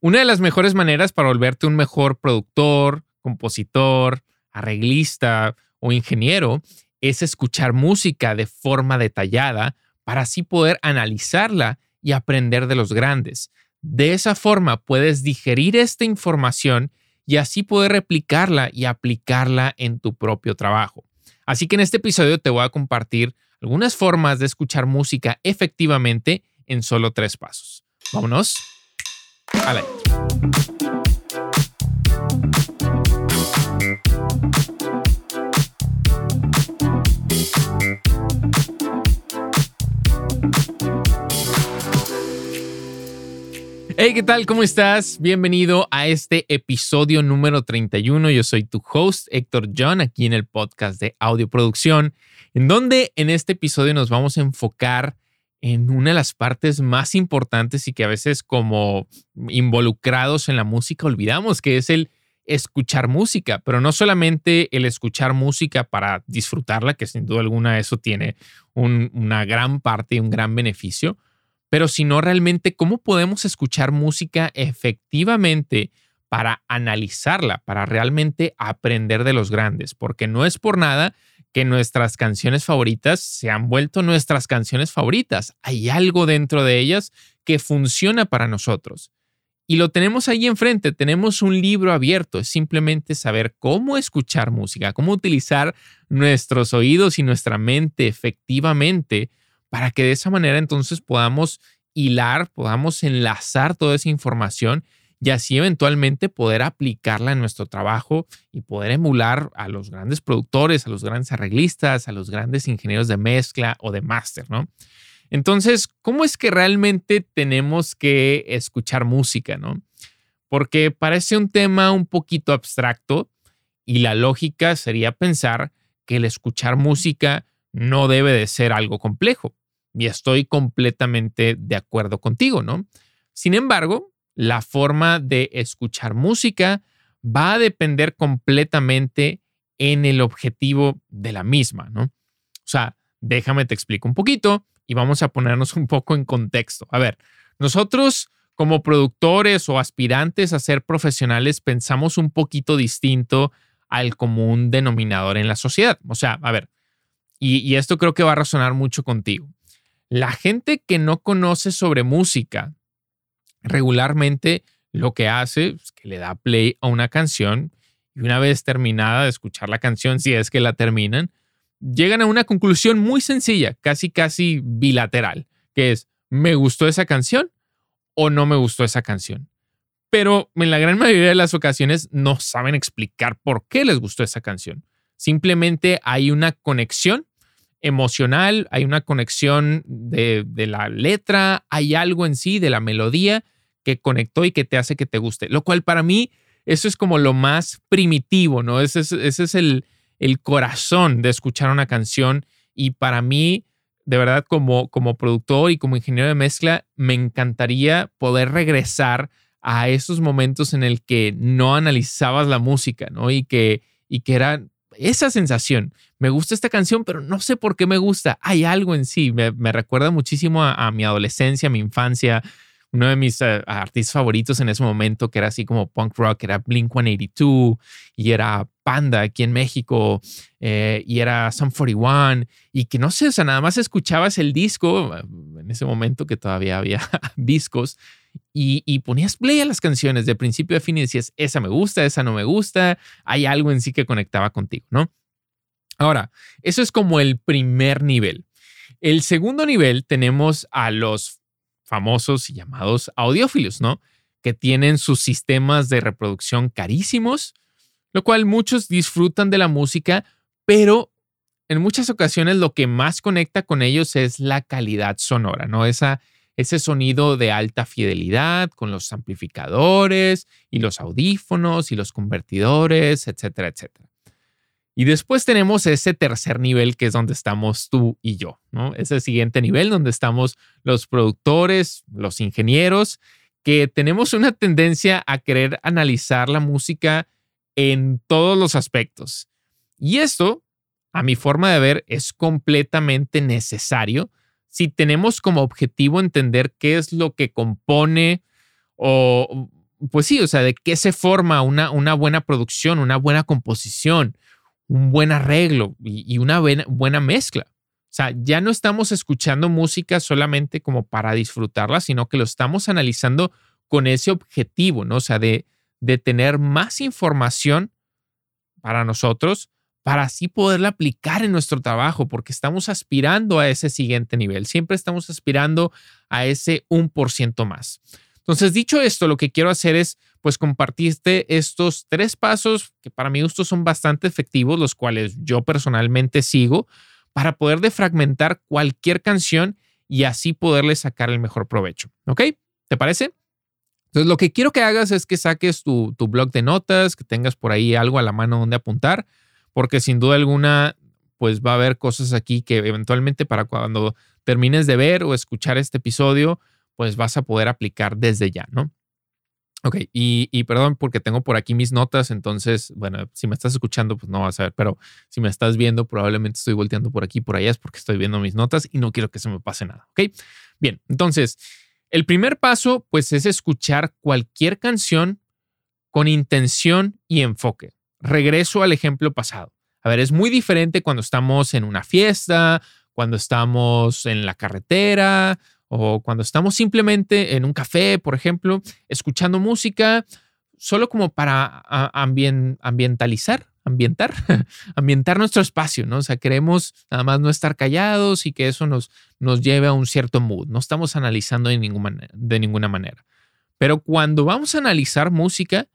Una de las mejores maneras para volverte un mejor productor, compositor, arreglista o ingeniero es escuchar música de forma detallada para así poder analizarla y aprender de los grandes. De esa forma puedes digerir esta información y así poder replicarla y aplicarla en tu propio trabajo. Así que en este episodio te voy a compartir algunas formas de escuchar música efectivamente en solo tres pasos. Vámonos a la Hey, ¿qué tal? ¿Cómo estás? Bienvenido a este episodio número 31. Yo soy tu host, Héctor John, aquí en el podcast de Audioproducción, en donde en este episodio nos vamos a enfocar en una de las partes más importantes y que a veces como involucrados en la música olvidamos, que es el escuchar música, pero no solamente el escuchar música para disfrutarla, que sin duda alguna eso tiene una gran parte y un gran beneficio, pero sino realmente cómo podemos escuchar música efectivamente para analizarla, para realmente aprender de los grandes, porque no es por nada que nuestras canciones favoritas se han vuelto nuestras canciones favoritas. Hay algo dentro de ellas que funciona para nosotros. Y lo tenemos ahí enfrente, tenemos un libro abierto, es simplemente saber cómo escuchar música, cómo utilizar nuestros oídos y nuestra mente efectivamente para que de esa manera entonces podamos hilar, podamos enlazar toda esa información y así eventualmente poder aplicarla en nuestro trabajo y poder emular a los grandes productores, a los grandes arreglistas, a los grandes ingenieros de mezcla o de máster, ¿no? Entonces, ¿cómo es que realmente tenemos que escuchar música, no? Porque parece un tema un poquito abstracto y la lógica sería pensar que el escuchar música no debe de ser algo complejo. Y estoy completamente de acuerdo contigo, ¿no? Sin embargo, la forma de escuchar música va a depender completamente en el objetivo de la misma, ¿no? O sea, déjame te explico un poquito y vamos a ponernos un poco en contexto. A ver, nosotros como productores o aspirantes a ser profesionales pensamos un poquito distinto al común denominador en la sociedad. O sea, a ver, y, esto creo que va a resonar mucho contigo. La gente que no conoce sobre música regularmente lo que hace es que le da play a una canción y una vez terminada de escuchar la canción, si es que la terminan, llegan a una conclusión muy sencilla, casi casi bilateral, que es, ¿me gustó esa canción o no me gustó esa canción? Pero en la gran mayoría de las ocasiones no saben explicar por qué les gustó esa canción. Simplemente hay una conexión emocional, hay una conexión de, la letra, hay algo en sí de la melodía que conectó y que te hace que te guste, lo cual para mí eso es como lo más primitivo, ¿no? Ese es, ese es el, el corazón de escuchar una canción y para mí, de verdad, como, como productor y como ingeniero de mezcla, me encantaría poder regresar a esos momentos en el que no analizabas la música, ¿no? Y que, y que era esa sensación. Me gusta esta canción, pero no sé por qué me gusta. Hay algo en sí. Me, recuerda muchísimo a, mi adolescencia, mi infancia. Uno de mis eh, artistas favoritos en ese momento, que era así como punk rock, era Blink 182 y era Panda aquí en México eh, y era Sum 41 y que no sé, o sea, nada más escuchabas el disco eh, en ese momento que todavía había discos y, ponías play a las canciones de principio a fin y decías, esa me gusta, esa no me gusta, hay algo en sí que conectaba contigo, ¿no? Ahora, eso es como el primer nivel. El segundo nivel tenemos a los famosos y llamados audiófilos, ¿no? Que tienen sus sistemas de reproducción carísimos, lo cual muchos disfrutan de la música, pero en muchas ocasiones lo que más conecta con ellos es la calidad sonora, ¿no? Esa ese sonido de alta fidelidad con los amplificadores y los audífonos y los convertidores, etcétera, etcétera. Y después tenemos ese tercer nivel que es donde estamos tú y yo, ¿no? Ese siguiente nivel donde estamos los productores, los ingenieros, que tenemos una tendencia a querer analizar la música en todos los aspectos. Y esto, a mi forma de ver, es completamente necesario si tenemos como objetivo entender qué es lo que compone o pues sí, o sea, de qué se forma una, una buena producción, una buena composición, un buen arreglo y, una buena, buena mezcla. O sea, ya no estamos escuchando música solamente como para disfrutarla, sino que lo estamos analizando con ese objetivo, ¿no? O sea, de, de tener más información para nosotros, para así poderla aplicar en nuestro trabajo, porque estamos aspirando a ese siguiente nivel, siempre estamos aspirando a ese 1% más. Entonces, dicho esto, lo que quiero hacer es, pues, compartirte estos tres pasos que para mi gusto son bastante efectivos, los cuales yo personalmente sigo, para poder defragmentar cualquier canción y así poderle sacar el mejor provecho. ¿Ok? ¿Te parece? Entonces, lo que quiero que hagas es que saques tu, tu blog de notas, que tengas por ahí algo a la mano donde apuntar, porque sin duda alguna, pues va a haber cosas aquí que eventualmente para cuando termines de ver o escuchar este episodio, pues vas a poder aplicar desde ya, ¿no? Ok, y, perdón porque tengo por aquí mis notas, entonces, bueno, si me estás escuchando, pues no vas a ver, pero si me estás viendo, probablemente estoy volteando por aquí, por allá, es porque estoy viendo mis notas y no quiero que se me pase nada, ¿ok? Bien, entonces, el primer paso, pues es escuchar cualquier canción con intención y enfoque. Regreso al ejemplo pasado. A ver, es muy diferente cuando estamos en una fiesta, cuando estamos en la carretera o cuando estamos simplemente en un café, por ejemplo, escuchando música, solo como para ambientalizar, ambientar, ambientar nuestro espacio, ¿no? O sea, queremos nada más no estar callados y que eso nos, nos lleve a un cierto mood. No estamos analizando de de ninguna manera. Pero cuando vamos a analizar música,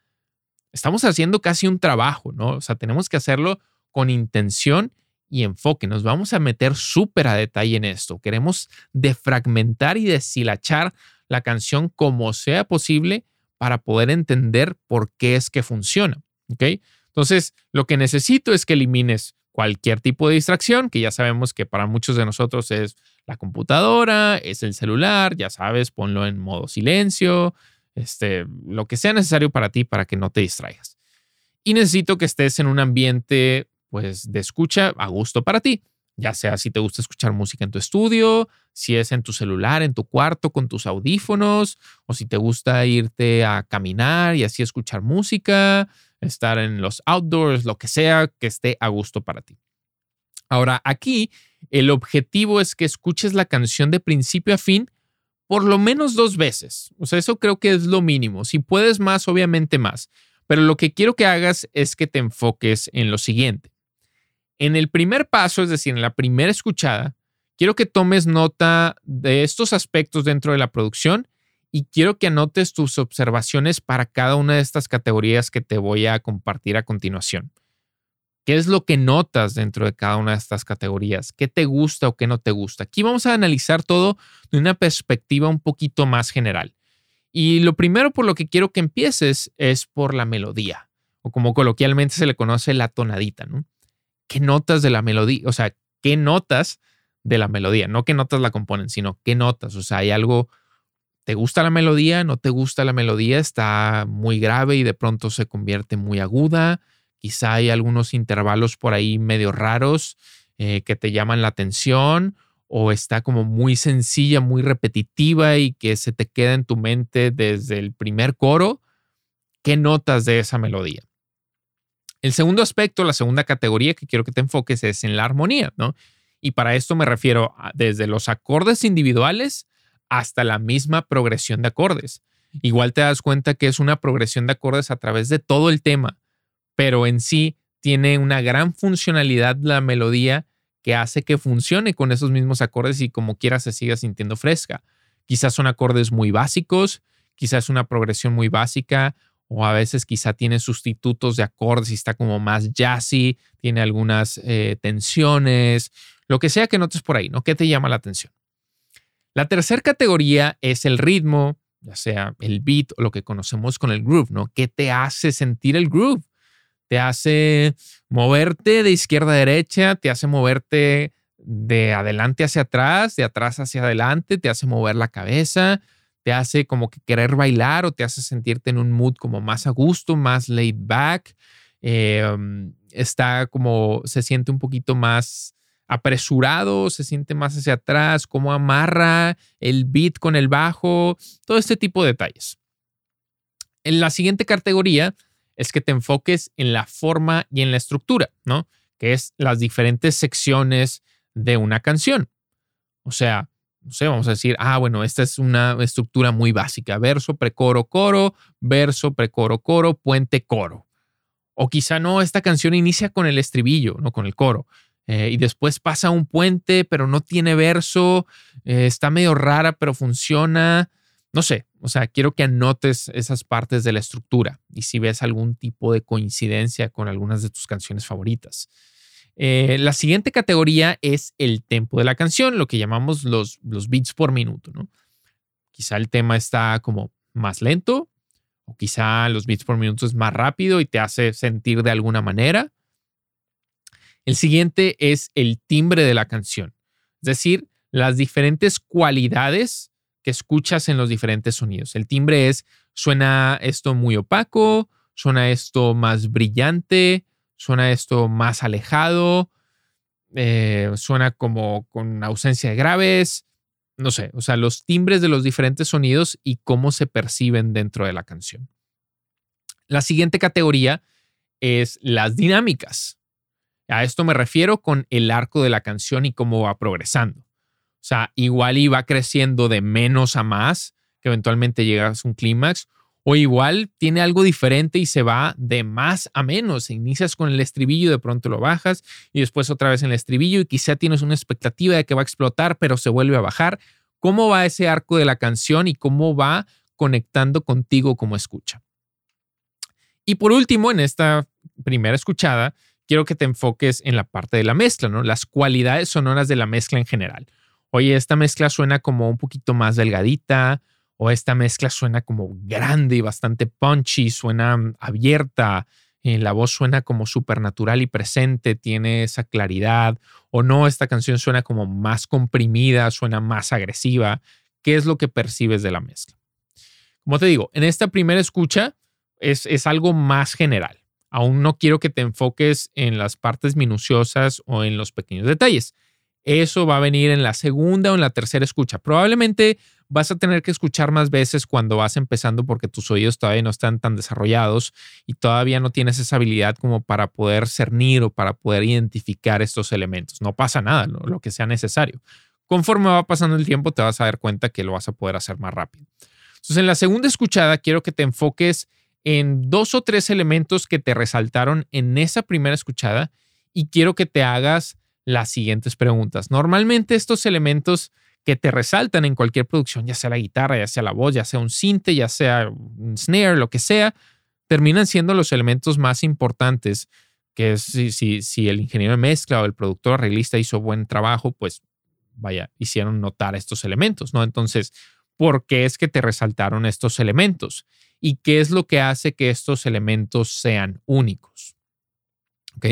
estamos haciendo casi un trabajo, ¿no? O sea, tenemos que hacerlo con intención y enfoque. Nos vamos a meter súper a detalle en esto. Queremos defragmentar y deshilachar la canción como sea posible para poder entender por qué es que funciona. ¿Ok? Entonces, lo que necesito es que elimines cualquier tipo de distracción, que ya sabemos que para muchos de nosotros es la computadora, es el celular, ya sabes, ponlo en modo silencio, este, lo que sea necesario para ti para que no te distraigas. Y necesito que estés en un ambiente pues de escucha a gusto para ti, ya sea si te gusta escuchar música en tu estudio, si es en tu celular, en tu cuarto con tus audífonos, o si te gusta irte a caminar y así escuchar música, estar en los outdoors, lo que sea que esté a gusto para ti. Ahora, aquí el objetivo es que escuches la canción de principio a fin por lo menos dos veces. O sea, eso creo que es lo mínimo. Si puedes más, obviamente más. Pero lo que quiero que hagas es que te enfoques en lo siguiente. En el primer paso, es decir, en la primera escuchada, quiero que tomes nota de estos aspectos dentro de la producción y quiero que anotes tus observaciones para cada una de estas categorías que te voy a compartir a continuación. ¿Qué es lo que notas dentro de cada una de estas categorías? ¿Qué te gusta o qué no te gusta? Aquí vamos a analizar todo de una perspectiva un poquito más general. Y lo primero por lo que quiero que empieces es por la melodía, o como coloquialmente se le conoce la tonadita, ¿no? qué notas de la melodía, o sea, qué notas de la melodía, no qué notas la componen, sino qué notas, o sea, hay algo, ¿te gusta la melodía? ¿No te gusta la melodía? Está muy grave y de pronto se convierte muy aguda, quizá hay algunos intervalos por ahí medio raros eh, que te llaman la atención o está como muy sencilla, muy repetitiva y que se te queda en tu mente desde el primer coro, ¿qué notas de esa melodía? El segundo aspecto, la segunda categoría que quiero que te enfoques es en la armonía, ¿no? Y para esto me refiero desde los acordes individuales hasta la misma progresión de acordes. Igual te das cuenta que es una progresión de acordes a través de todo el tema, pero en sí tiene una gran funcionalidad la melodía que hace que funcione con esos mismos acordes y como quiera se siga sintiendo fresca. Quizás son acordes muy básicos, quizás una progresión muy básica o a veces quizá tiene sustitutos de acordes y está como más jazzy, tiene algunas eh, tensiones, lo que sea que notes por ahí, ¿no? ¿Qué te llama la atención? La tercera categoría es el ritmo, ya sea el beat o lo que conocemos con el groove, ¿no? ¿Qué te hace sentir el groove? Te hace moverte de izquierda a derecha, te hace moverte de adelante hacia atrás, de atrás hacia adelante, te hace mover la cabeza, te hace como que querer bailar o te hace sentirte en un mood como más a gusto, más laid back. Em, está como, se siente un poquito más apresurado, se siente más hacia atrás, cómo amarra el beat con el bajo, todo este tipo de detalles. En la siguiente categoría es que te enfoques en la forma y en la estructura, ¿no? Que es las diferentes secciones de una canción. O sea, no sé, vamos a decir, ah, bueno, esta es una estructura muy básica, verso, precoro, coro, verso, precoro, coro, puente, coro. O quizá no, esta canción inicia con el estribillo, no con el coro. Eh, y después pasa un puente, pero no tiene verso, eh, está medio rara, pero funciona. No sé, o sea, quiero que anotes esas partes de la estructura y si ves algún tipo de coincidencia con algunas de tus canciones favoritas. Eh, la siguiente categoría es el tempo de la canción, lo que llamamos los, los beats por minuto. ¿no? Quizá el tema está como más lento o quizá los beats por minuto es más rápido y te hace sentir de alguna manera. El siguiente es el timbre de la canción, es decir, las diferentes cualidades que escuchas en los diferentes sonidos. El timbre es, suena esto muy opaco, suena esto más brillante, suena esto más alejado, eh, suena como con ausencia de graves, no sé, o sea, los timbres de los diferentes sonidos y cómo se perciben dentro de la canción. La siguiente categoría es las dinámicas. A esto me refiero con el arco de la canción y cómo va progresando. O sea, igual iba creciendo de menos a más, que eventualmente llegas a un clímax, o igual tiene algo diferente y se va de más a menos. Inicias con el estribillo, de pronto lo bajas y después otra vez en el estribillo y quizá tienes una expectativa de que va a explotar, pero se vuelve a bajar. ¿Cómo va ese arco de la canción y cómo va conectando contigo como escucha? Y por último, en esta primera escuchada, quiero que te enfoques en la parte de la mezcla, ¿no? Las cualidades sonoras de la mezcla en general. Oye, esta mezcla suena como un poquito más delgadita, o esta mezcla suena como grande y bastante punchy, suena mm, abierta, eh, la voz suena como supernatural y presente, tiene esa claridad, o no, esta canción suena como más comprimida, suena más agresiva. ¿Qué es lo que percibes de la mezcla? Como te digo, en esta primera escucha es, es algo más general. Aún no quiero que te enfoques en las partes minuciosas o en los pequeños detalles. Eso va a venir en la segunda o en la tercera escucha. Probablemente vas a tener que escuchar más veces cuando vas empezando porque tus oídos todavía no están tan desarrollados y todavía no tienes esa habilidad como para poder cernir o para poder identificar estos elementos. No pasa nada, lo, que sea necesario. Conforme va pasando el tiempo te vas a dar cuenta que lo vas a poder hacer más rápido. Entonces en la segunda escuchada quiero que te enfoques en dos o tres elementos que te resaltaron en esa primera escuchada y quiero que te hagas las siguientes preguntas. Normalmente estos elementos que te resaltan en cualquier producción, ya sea la guitarra, ya sea la voz, ya sea un cinte, ya sea un snare, lo que sea, terminan siendo los elementos más importantes, que es si, si, si el ingeniero de mezcla o el productor arreglista hizo buen trabajo, pues vaya, hicieron notar estos elementos, ¿no? Entonces, ¿por qué es que te resaltaron estos elementos? ¿Y qué es lo que hace que estos elementos sean únicos? ¿Ok?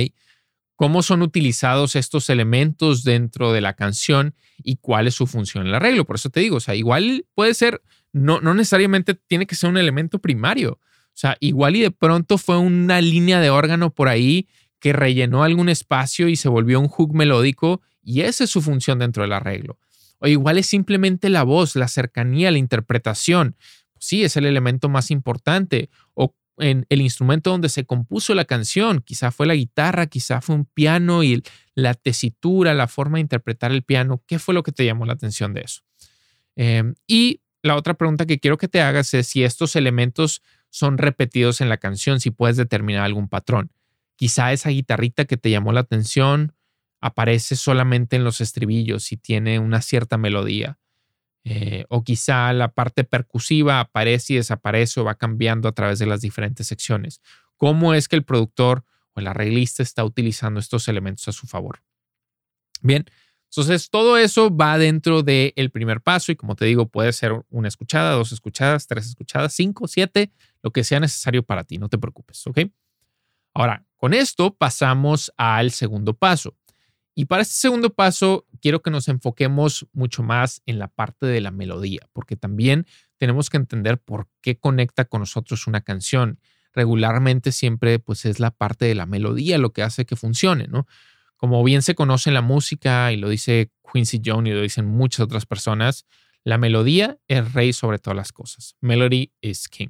Cómo son utilizados estos elementos dentro de la canción y cuál es su función en el arreglo. Por eso te digo, o sea, igual puede ser, no, no necesariamente tiene que ser un elemento primario. O sea, igual y de pronto fue una línea de órgano por ahí que rellenó algún espacio y se volvió un hook melódico y esa es su función dentro del arreglo. O igual es simplemente la voz, la cercanía, la interpretación. sí, es el elemento más importante. En el instrumento donde se compuso la canción. Quizá fue la guitarra, quizá fue un piano y la tesitura, la forma de interpretar el piano. ¿Qué fue lo que te llamó la atención de eso? Em, y la otra pregunta que quiero que te hagas es si estos elementos son repetidos en la canción, si puedes determinar algún patrón. Quizá esa guitarrita que te llamó la atención aparece solamente en los estribillos y tiene una cierta melodía. Eh, o quizá la parte percusiva aparece y desaparece o va cambiando a través de las diferentes secciones. ¿Cómo es que el productor o el arreglista está utilizando estos elementos a su favor? Bien, entonces todo eso va dentro del primer paso y como te digo, puede ser una escuchada, dos escuchadas, tres escuchadas, cinco, siete, lo que sea necesario para ti, no te preocupes, ¿ok? Ahora, con esto pasamos al segundo paso. Y para este segundo paso, quiero que nos enfoquemos mucho más en la parte de la melodía, porque también tenemos que entender por qué conecta con nosotros una canción. Regularmente siempre pues es la parte de la melodía lo que hace que funcione, ¿no? Como bien se conoce en la música y lo dice Quincy Jones y lo dicen muchas otras personas, la melodía es rey sobre todas las cosas. Melody is king.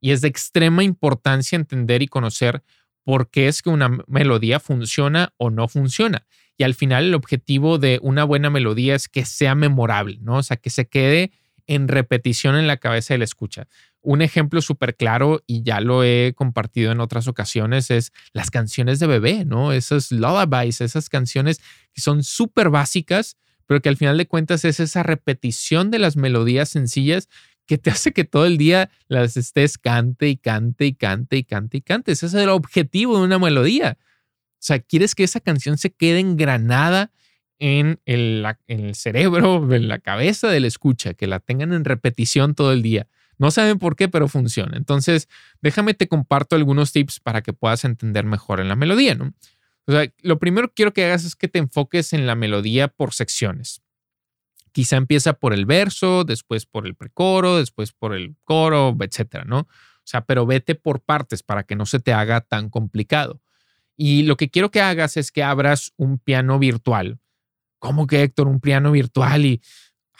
y es de extrema importancia entender y conocer por qué es que una melodía funciona o no funciona. Y al final el objetivo de una buena melodía es que sea memorable, ¿no? O sea, que se quede en repetición en la cabeza del escucha. Un ejemplo súper claro, y ya lo he compartido en otras ocasiones, es las canciones de bebé, ¿no? Esas lullabies, esas canciones que son súper básicas, pero que al final de cuentas es esa repetición de las melodías sencillas que te hace que todo el día las estés cante y cante y cante y cante y cante. Ese es el objetivo de una melodía. O sea, quieres que esa canción se quede engranada en el, en el cerebro, en la cabeza del escucha, que la tengan en repetición todo el día. No saben por qué, pero funciona. Entonces, déjame te comparto algunos tips para que puedas entender mejor en la melodía, ¿no? O sea, lo primero que quiero que hagas es que te enfoques en la melodía por secciones. Quizá empieza por el verso, después por el precoro, después por el coro, etcétera, ¿no? O sea, pero vete por partes para que no se te haga tan complicado. Y lo que quiero que hagas es que abras un piano virtual. ¿Cómo que Héctor, un piano virtual? Y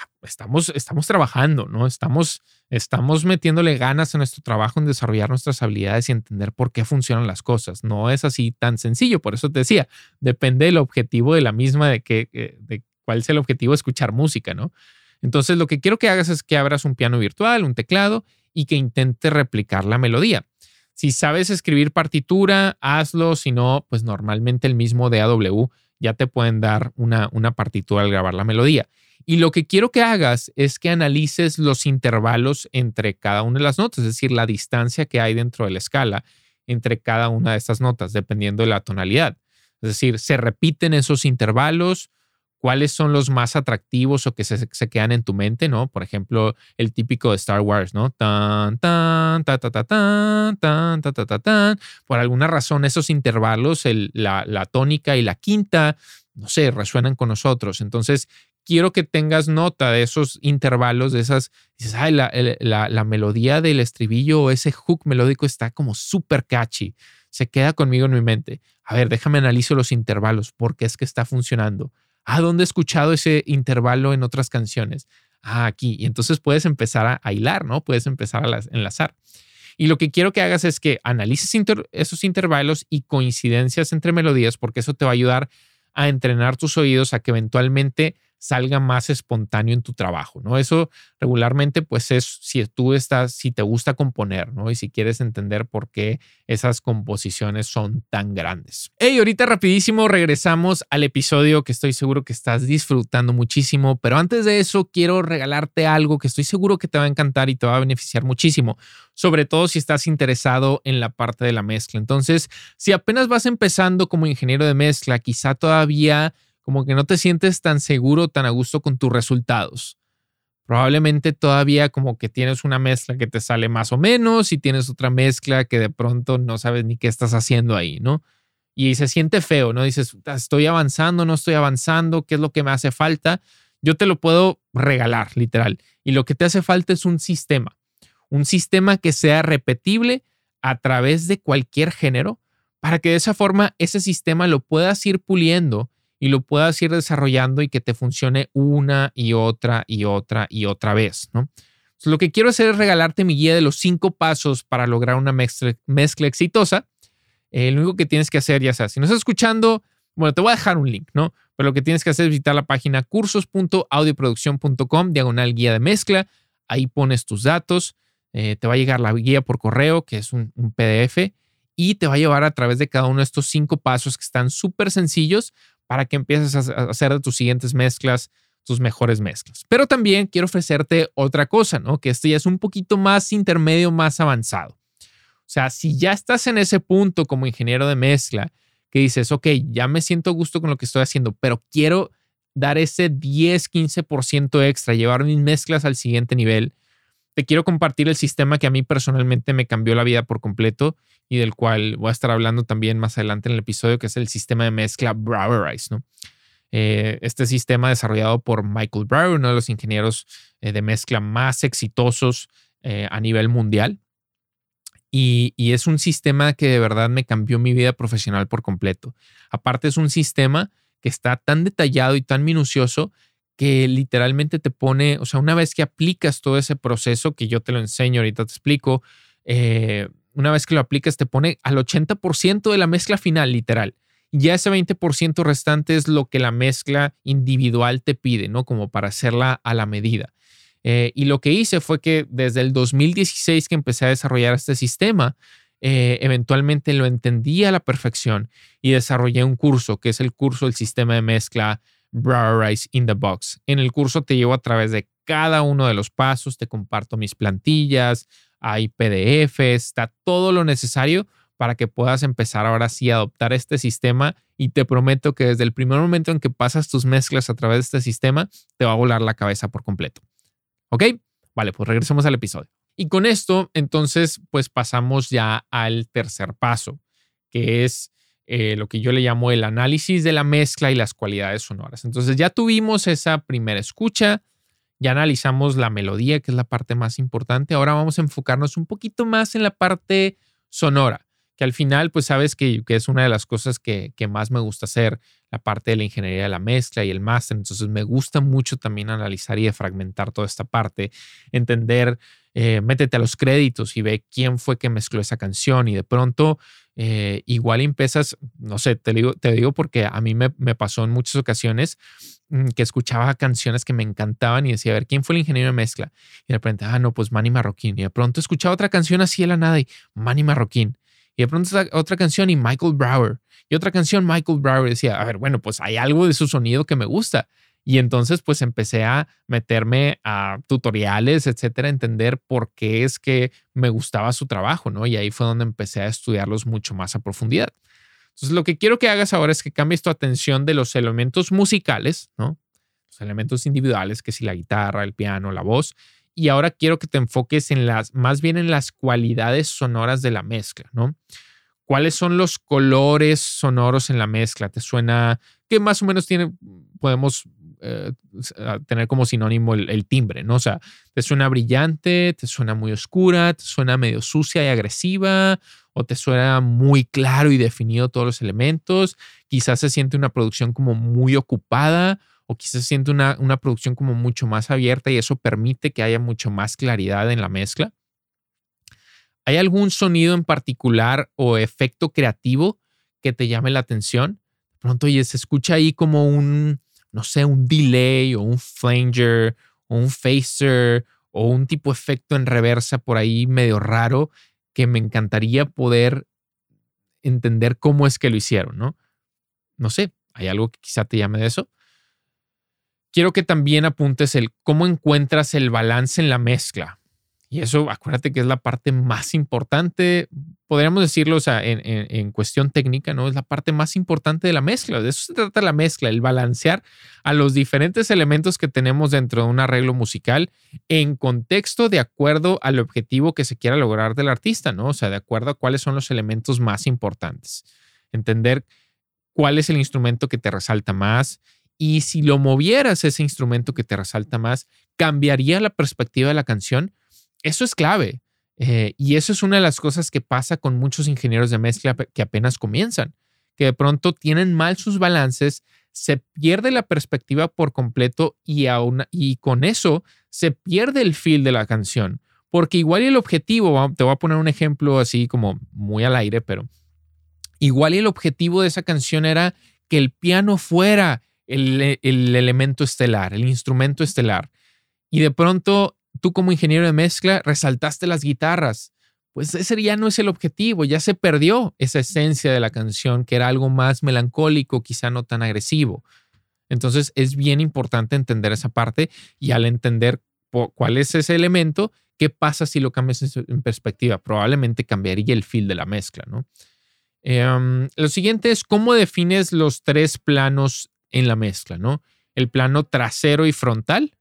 ah, estamos, estamos trabajando, ¿no? Estamos, estamos metiéndole ganas a nuestro trabajo en desarrollar nuestras habilidades y entender por qué funcionan las cosas. No es así tan sencillo. Por eso te decía, depende del objetivo de la misma, de, que, eh, de cuál es el objetivo escuchar música, ¿no? Entonces, lo que quiero que hagas es que abras un piano virtual, un teclado y que intentes replicar la melodía. Si sabes escribir partitura, hazlo. Si no, pues normalmente el mismo DAW ya te pueden dar una, una partitura al grabar la melodía. Y lo que quiero que hagas es que analices los intervalos entre cada una de las notas, es decir, la distancia que hay dentro de la escala entre cada una de estas notas, dependiendo de la tonalidad. Es decir, se repiten esos intervalos, cuáles son los más atractivos o que se, quedan en tu mente, ¿no? Por ejemplo, el típico de Star Wars, ¿no? Tan, tan, ta, ta, ta, tan, tan, ta, ta, ta, tan. Por alguna razón, esos intervalos, la, tónica y la quinta, no sé, resuenan con nosotros. Entonces, quiero que tengas nota de esos intervalos, de esas, dices, ay, la, la, la melodía del estribillo o ese hook melódico está como súper catchy. Se queda conmigo en mi mente. A ver, déjame analizo los intervalos, ¿por qué es que está funcionando? Ah, ¿dónde he escuchado ese intervalo en otras canciones? Ah, aquí. Y entonces puedes empezar a, hilar, ¿no? Puedes empezar a enlazar. Y lo que quiero que hagas es que analices esos intervalos y coincidencias entre melodías, porque eso te va a ayudar a entrenar tus oídos a que eventualmente salga más espontáneo en tu trabajo, ¿no? Eso regularmente pues es si tú estás, si te gusta componer, ¿no? Y si quieres entender por qué esas composiciones son tan grandes. Hey, ahorita rapidísimo regresamos al episodio que estoy seguro que estás disfrutando muchísimo, pero antes de eso quiero regalarte algo que estoy seguro que te va a encantar y te va a beneficiar muchísimo, sobre todo si estás interesado en la parte de la mezcla. Entonces, si apenas vas empezando como ingeniero de mezcla, quizá todavía como que no te sientes tan seguro, tan a gusto con tus resultados. Probablemente todavía como que tienes una mezcla que te sale más o menos y tienes otra mezcla que de pronto no sabes ni qué estás haciendo ahí, ¿no? Y se siente feo, ¿no? Dices, estoy avanzando, no estoy avanzando, ¿qué es lo que me hace falta? Yo te lo puedo regalar, literal. Y lo que te hace falta es un sistema, un sistema que sea repetible a través de cualquier género, para que de esa forma ese sistema lo puedas ir puliendo y lo puedas ir desarrollando y que te funcione una y otra y otra y otra vez, ¿no? lo que quiero hacer es regalarte mi guía de los cinco pasos para lograr una mezcla, exitosa. Eh, lo único que tienes que hacer, ya sea, si no estás escuchando, bueno, te voy a dejar un link, ¿no? Pero lo que tienes que hacer es visitar la página cursos.audioproducción.com, diagonal guía de mezcla. Ahí pones tus datos. Eh, te va a llegar la guía por correo, que es un, un PDF, y te va a llevar a través de cada uno de estos cinco pasos que están súper sencillos para que empieces a hacer de tus siguientes mezclas tus mejores mezclas. Pero también quiero ofrecerte otra cosa, ¿no? Que este ya es un poquito más intermedio, más avanzado. O sea, si ya estás en ese punto como ingeniero de mezcla, que dices, ok, ya me siento gusto con lo que estoy haciendo, pero quiero dar ese 10, 15% extra, llevar mis mezclas al siguiente nivel, te quiero compartir el sistema que a mí personalmente me cambió la vida por completo y del cual voy a estar hablando también más adelante en el episodio, que es el sistema de mezcla Browerize, ¿no? Eh, este sistema desarrollado por Michael Brower, uno de los ingenieros eh, de mezcla más exitosos eh, a nivel mundial. Y, y, es un sistema que de verdad me cambió mi vida profesional por completo. Aparte es un sistema que está tan detallado y tan minucioso que literalmente te pone, o sea, una vez que aplicas todo ese proceso que yo te lo enseño, ahorita te explico, eh, una vez que lo aplicas, te pone al 80% de la mezcla final, literal. Ya ese 20% restante es lo que la mezcla individual te pide, ¿no? Como para hacerla a la medida. Eh, y lo que hice fue que desde el 2016 que empecé a desarrollar este sistema, eh, eventualmente lo entendí a la perfección y desarrollé un curso, que es el curso del sistema de mezcla Browerize in the Box. En el curso te llevo a través de cada uno de los pasos, te comparto mis plantillas, hay PDFs, está todo lo necesario para que puedas empezar ahora sí a adoptar este sistema y te prometo que desde el primer momento en que pasas tus mezclas a través de este sistema, te va a volar la cabeza por completo. ¿Ok? Vale, pues regresemos al episodio. Y con esto, entonces, pues pasamos ya al tercer paso, que es eh, lo que yo le llamo el análisis de la mezcla y las cualidades sonoras. Entonces ya tuvimos esa primera escucha, ya analizamos la melodía, que es la parte más importante. Ahora vamos a enfocarnos un poquito más en la parte sonora que al final, pues sabes que, es una de las cosas que, más me gusta hacer, la parte de la ingeniería de la mezcla y el máster. Entonces me gusta mucho también analizar y fragmentar toda esta parte, entender, eh, métete a los créditos y ve quién fue que mezcló esa canción y de pronto eh, igual empiezas, no sé, te digo, te digo porque a mí me, pasó en muchas ocasiones mm, que escuchaba canciones que me encantaban y decía, a ver, ¿quién fue el ingeniero de mezcla? Y de repente, ah, no, pues Manny Marroquín. Y de pronto escuchaba otra canción así de la nada y Manny Marroquín. Y de pronto otra canción y Michael Brower. Y otra canción, Michael Brower decía, a ver, bueno, pues hay algo de su sonido que me gusta. Y entonces pues empecé a meterme a tutoriales, etcétera, entender por qué es que me gustaba su trabajo, ¿no? Y ahí fue donde empecé a estudiarlos mucho más a profundidad. Entonces lo que quiero que hagas ahora es que cambies tu atención de los elementos musicales, ¿no? Los elementos individuales, que si la guitarra, el piano, la voz, y ahora quiero que te enfoques en las, más bien en las cualidades sonoras de la mezcla, ¿no? ¿Cuáles son los colores sonoros en la mezcla? ¿Te suena que más o menos tiene, podemos eh, tener como sinónimo el, timbre, ¿no? O sea, ¿te suena brillante? ¿Te suena muy oscura? ¿Te suena medio sucia y agresiva? ¿O te suena muy claro y definido todos los elementos? Quizás se siente una producción como muy ocupada o quizás se siente una, una producción como mucho más abierta y eso permite que haya mucho más claridad en la mezcla. ¿Hay algún sonido en particular o efecto creativo que te llame la atención? Pronto, oye, se escucha ahí como un, no sé, un delay o un flanger o un phaser o un tipo de efecto en reversa por ahí medio raro que me encantaría poder entender cómo es que lo hicieron, ¿no? No sé, ¿hay algo que quizá te llame de eso? quiero que también apuntes el cómo encuentras el balance en la mezcla. Y eso, acuérdate que es la parte más importante, podríamos decirlo, o sea, en, cuestión técnica, ¿no? Es la parte más importante de la mezcla. De eso se trata la mezcla, el balancear a los diferentes elementos que tenemos dentro de un arreglo musical en contexto de acuerdo al objetivo que se quiera lograr del artista, ¿no? O sea, de acuerdo a cuáles son los elementos más importantes. Entender cuál es el instrumento que te resalta más, y si lo movieras ese instrumento que te resalta más, cambiaría la perspectiva de la canción. Eso es clave. Eh, y eso es una de las cosas que pasa con muchos ingenieros de mezcla que apenas comienzan, que de pronto tienen mal sus balances, se pierde la perspectiva por completo y, y con eso se pierde el feel de la canción. Porque igual y el objetivo, te voy a poner un ejemplo así como muy al aire, pero igual y el objetivo de esa canción era que el piano fuera el, elemento estelar, el instrumento estelar. Y de pronto tú como ingeniero de mezcla resaltaste las guitarras. Pues ese ya no es el objetivo, ya se perdió esa esencia de la canción, que era algo más melancólico, quizá no tan agresivo. Entonces es bien importante entender esa parte y al entender cuál es ese elemento, ¿qué pasa si lo cambias en perspectiva? Probablemente cambiaría el feel de la mezcla, ¿no? Em, lo siguiente es cómo defines los tres planos en la mezcla, ¿no? El plano trasero y frontal,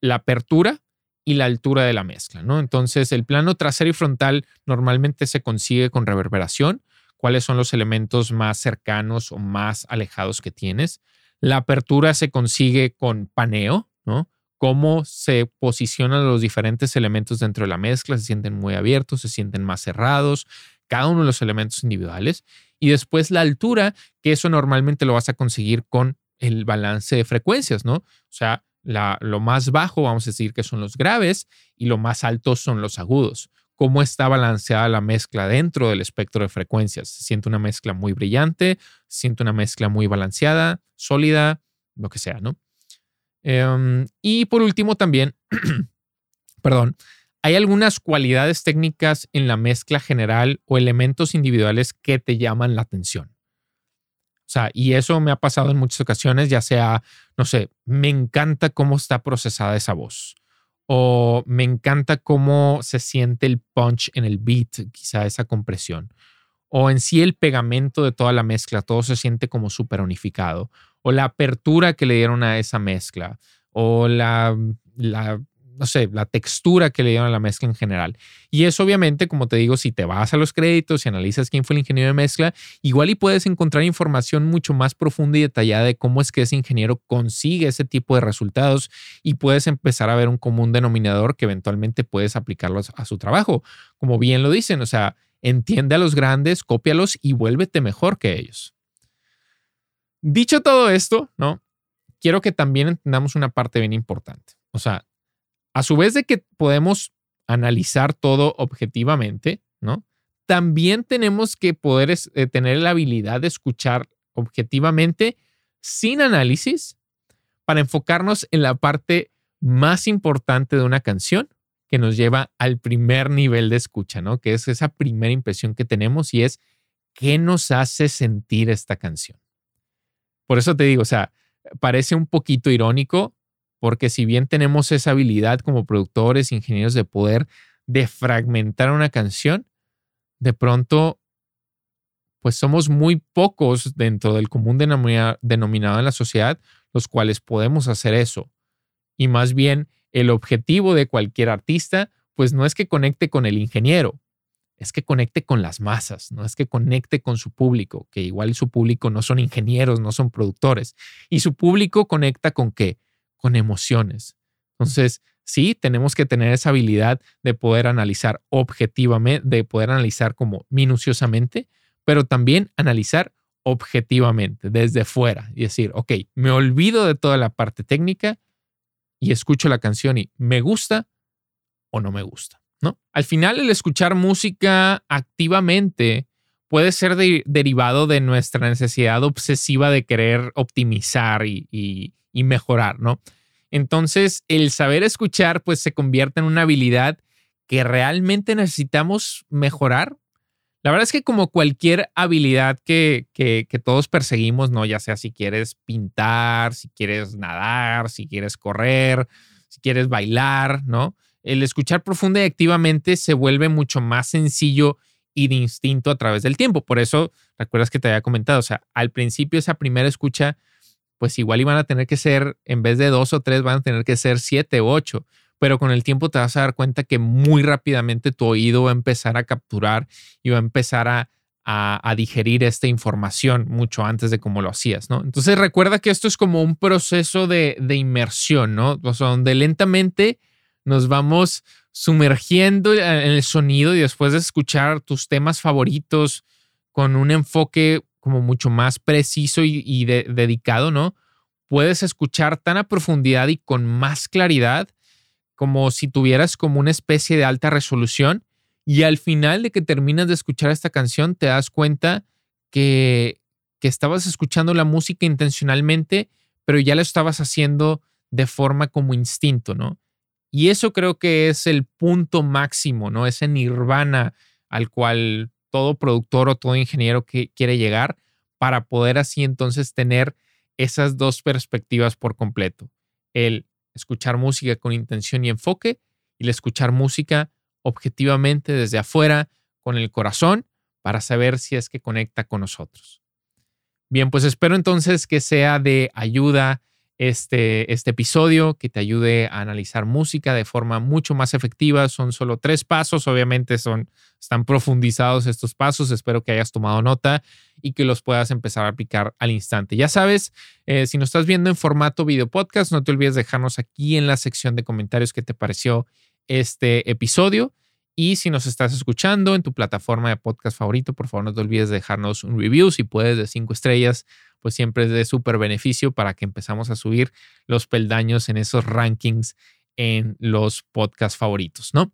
la apertura y la altura de la mezcla, ¿no? Entonces, el plano trasero y frontal normalmente se consigue con reverberación. ¿Cuáles son los elementos más cercanos o más alejados que tienes? La apertura se consigue con paneo, ¿no? Cómo se posicionan los diferentes elementos dentro de la mezcla, se sienten muy abiertos, se sienten más cerrados, cada uno de los elementos individuales. Y después la altura, que eso normalmente lo vas a conseguir con el balance de frecuencias, ¿no? O sea, lo más bajo, vamos a decir que son los graves y lo más alto son los agudos. cómo está balanceada la mezcla dentro del espectro de frecuencias. Se siente una mezcla muy brillante, se siente una mezcla muy balanceada, sólida, lo que sea, ¿no? Em, y por último también, perdón, hay algunas cualidades técnicas en la mezcla general o elementos individuales que te llaman la atención. Sea, y eso me ha pasado en muchas ocasiones, ya sea, no sé, me encanta cómo está procesada esa voz o me encanta cómo se siente el punch en el beat, quizá esa compresión, o en sí el pegamento de toda la mezcla, todo se siente como súper unificado, o la apertura que le dieron a esa mezcla, o la, la no sé, la textura que le dieron a la mezcla en general. Y eso obviamente, como te digo, si te vas a los créditos y analizas quién fue el ingeniero de mezcla, igual y puedes encontrar información mucho más profunda y detallada de cómo es que ese ingeniero consigue ese tipo de resultados y puedes empezar a ver un común denominador que eventualmente puedes aplicarlo a su trabajo. Como bien lo dicen, o sea, entiende a los grandes, cópialos y vuélvete mejor que ellos. Dicho todo esto, ¿no? Quiero que también entendamos una parte bien importante. O sea, a su vez de que podemos analizar todo objetivamente, ¿no? También tenemos que poder eh, tener la habilidad de escuchar objetivamente sin análisis para enfocarnos en la parte más importante de una canción que nos lleva al primer nivel de escucha, ¿no? Que es esa primera impresión que tenemos y es qué nos hace sentir esta canción. Por eso te digo, o sea, parece un poquito irónico porque si bien tenemos esa habilidad como productores, ingenieros de poder de fragmentar una canción, de pronto, pues somos muy pocos dentro del común denominado en la sociedad los cuales podemos hacer eso. Y más bien, el objetivo de cualquier artista, pues no es que conecte con el ingeniero, es que conecte con las masas, no es que conecte con su público, que igual su público no son ingenieros, no son productores. Y su público conecta con qué? Con emociones. Entonces, sí, tenemos que tener esa habilidad de poder analizar objetivamente, de poder analizar como minuciosamente, pero también analizar objetivamente, desde fuera, y decir, ok, me olvido de toda la parte técnica y escucho la canción y me gusta o no me gusta, ¿no? Al final, el escuchar música activamente puede ser derivado de nuestra necesidad obsesiva de querer optimizar y y mejorar, ¿no? Entonces, el saber escuchar, pues se convierte en una habilidad que realmente necesitamos mejorar. La verdad es que como cualquier habilidad que, que, todos perseguimos, ¿no? Ya sea si quieres pintar, si quieres nadar, si quieres correr, si quieres bailar, ¿no? El escuchar profunda y activamente se vuelve mucho más sencillo y de instinto a través del tiempo. Por eso, recuerdas que te había comentado, o sea, al principio esa primera escucha pues igual iban a tener que ser, en vez de dos o tres, van a tener que ser siete o ocho. Pero con el tiempo te vas a dar cuenta que muy rápidamente tu oído va a empezar a capturar y va a empezar a, a, digerir esta información mucho antes de cómo lo hacías, ¿no? Entonces recuerda que esto es como un proceso de, de inmersión, ¿no? O sea, donde lentamente nos vamos sumergiendo en el sonido y después de escuchar tus temas favoritos con un enfoque como mucho más preciso y, dedicado, ¿no? Puedes escuchar tan a profundidad y con más claridad como si tuvieras como una especie de alta resolución y al final de que terminas de escuchar esta canción te das cuenta que, que estabas escuchando la música intencionalmente, pero ya lo estabas haciendo de forma como instinto, ¿no? Y eso creo que es el punto máximo, ¿no? Ese nirvana al cual todo productor o todo ingeniero que quiere llegar para poder así entonces tener esas dos perspectivas por completo. El escuchar música con intención y enfoque y el escuchar música objetivamente desde afuera, con el corazón, para saber si es que conecta con nosotros. Bien, pues espero entonces que sea de ayuda este, este episodio que te ayude a analizar música de forma mucho más efectiva. Son solo tres pasos, obviamente son, están profundizados estos pasos. Espero que hayas tomado nota y que los puedas empezar a aplicar al instante. Ya sabes, eh, si nos estás viendo en formato video podcast, no te olvides dejarnos aquí en la sección de comentarios qué te pareció este episodio. Y si nos estás escuchando en tu plataforma de podcast favorito, por favor no te olvides de dejarnos un review. Si puedes, de cinco estrellas, pues siempre es de súper beneficio para que empezamos a subir los peldaños en esos rankings en los podcasts favoritos, ¿no?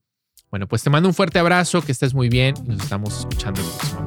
Bueno, pues te mando un fuerte abrazo, que estés muy bien. y Nos estamos escuchando el próximo.